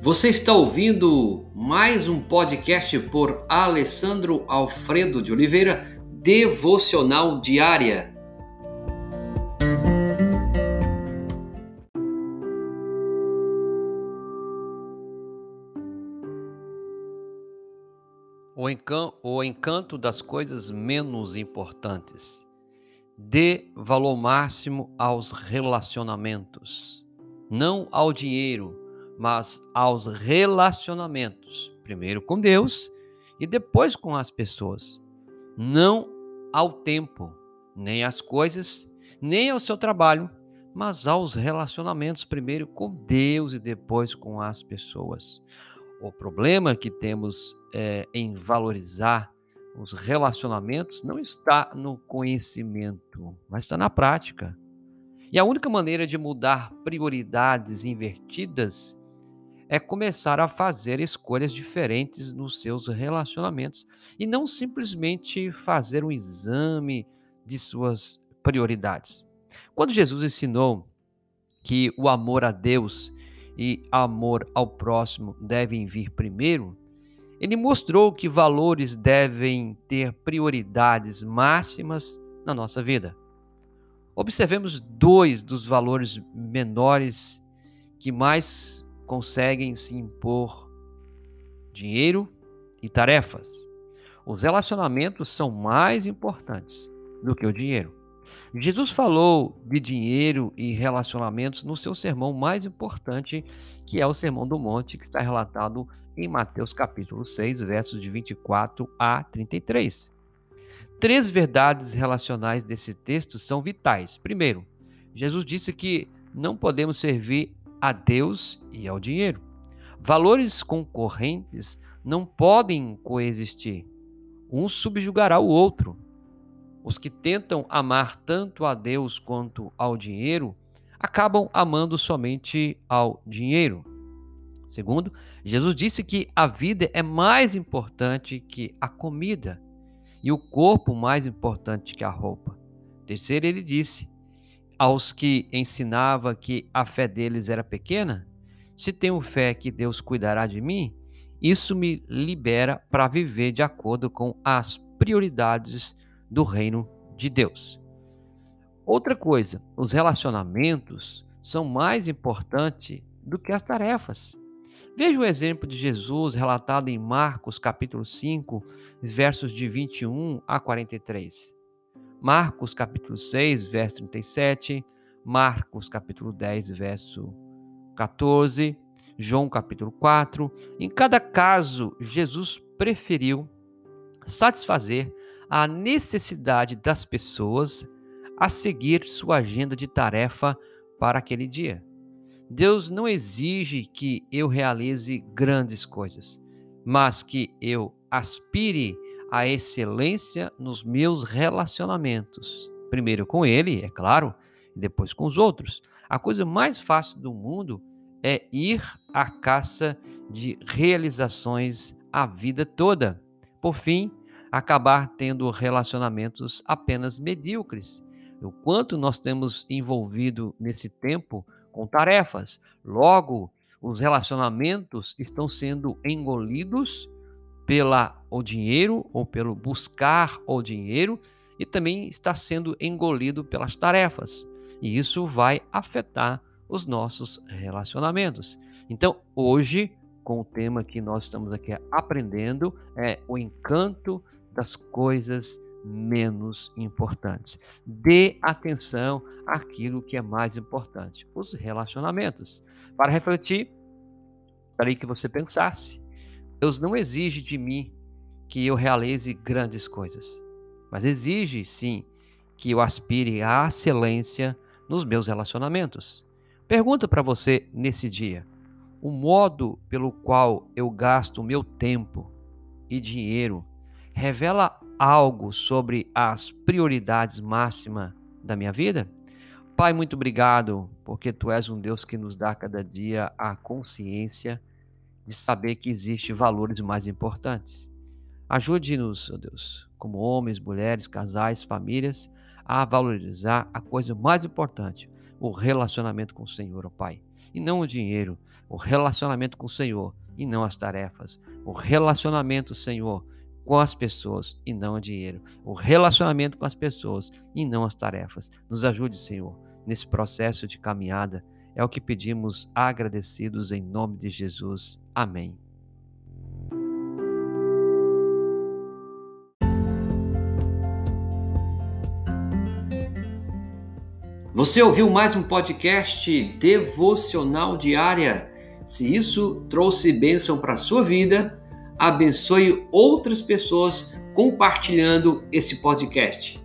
Você está ouvindo mais um podcast por Alessandro Alfredo de Oliveira, Devocional Diária. O, encan o encanto das coisas menos importantes. Dê valor máximo aos relacionamentos, não ao dinheiro, mas aos relacionamentos, primeiro com Deus e depois com as pessoas. Não ao tempo, nem às coisas, nem ao seu trabalho, mas aos relacionamentos, primeiro com Deus e depois com as pessoas. O problema que temos é, em valorizar os relacionamentos não está no conhecimento, mas está na prática. E a única maneira de mudar prioridades invertidas é começar a fazer escolhas diferentes nos seus relacionamentos e não simplesmente fazer um exame de suas prioridades. Quando Jesus ensinou que o amor a Deus e amor ao próximo devem vir primeiro, ele mostrou que valores devem ter prioridades máximas na nossa vida. Observemos dois dos valores menores que mais conseguem se impor dinheiro e tarefas. Os relacionamentos são mais importantes do que o dinheiro. Jesus falou de dinheiro e relacionamentos no seu sermão mais importante, que é o Sermão do Monte, que está relatado em Mateus capítulo 6, versos de 24 a 33. Três verdades relacionais desse texto são vitais. Primeiro, Jesus disse que não podemos servir a Deus e ao dinheiro. Valores concorrentes não podem coexistir. Um subjugará o outro. Os que tentam amar tanto a Deus quanto ao dinheiro acabam amando somente ao dinheiro. Segundo, Jesus disse que a vida é mais importante que a comida e o corpo mais importante que a roupa. Terceiro, ele disse aos que ensinava que a fé deles era pequena, se tenho fé que Deus cuidará de mim, isso me libera para viver de acordo com as prioridades do reino de Deus. Outra coisa, os relacionamentos são mais importantes do que as tarefas. Veja o exemplo de Jesus relatado em Marcos capítulo 5, versos de 21 a 43. Marcos capítulo 6, verso 37, Marcos capítulo 10, verso 14, João capítulo 4. Em cada caso, Jesus preferiu satisfazer a necessidade das pessoas a seguir sua agenda de tarefa para aquele dia. Deus não exige que eu realize grandes coisas, mas que eu aspire a excelência nos meus relacionamentos. Primeiro com ele, é claro, e depois com os outros. A coisa mais fácil do mundo é ir à caça de realizações a vida toda. Por fim, acabar tendo relacionamentos apenas medíocres. O quanto nós temos envolvido nesse tempo com tarefas. Logo, os relacionamentos estão sendo engolidos pela o dinheiro ou pelo buscar o dinheiro e também está sendo engolido pelas tarefas. E isso vai afetar os nossos relacionamentos. Então, hoje, com o tema que nós estamos aqui aprendendo, é o encanto das coisas menos importantes. Dê atenção àquilo que é mais importante, os relacionamentos. Para refletir, gostaria que você pensasse Deus não exige de mim que eu realize grandes coisas, mas exige sim que eu aspire à excelência nos meus relacionamentos. Pergunta para você nesse dia: o modo pelo qual eu gasto meu tempo e dinheiro revela algo sobre as prioridades máximas da minha vida? Pai, muito obrigado, porque tu és um Deus que nos dá cada dia a consciência de saber que existem valores mais importantes. Ajude-nos, oh Deus, como homens, mulheres, casais, famílias, a valorizar a coisa mais importante, o relacionamento com o Senhor, ó Pai, e não o dinheiro, o relacionamento com o Senhor e não as tarefas, o relacionamento, Senhor, com as pessoas e não o dinheiro, o relacionamento com as pessoas e não as tarefas. Nos ajude, Senhor, nesse processo de caminhada. É o que pedimos agradecidos em nome de Jesus. Amém. Você ouviu mais um podcast devocional diária? Se isso trouxe bênção para a sua vida, abençoe outras pessoas compartilhando esse podcast.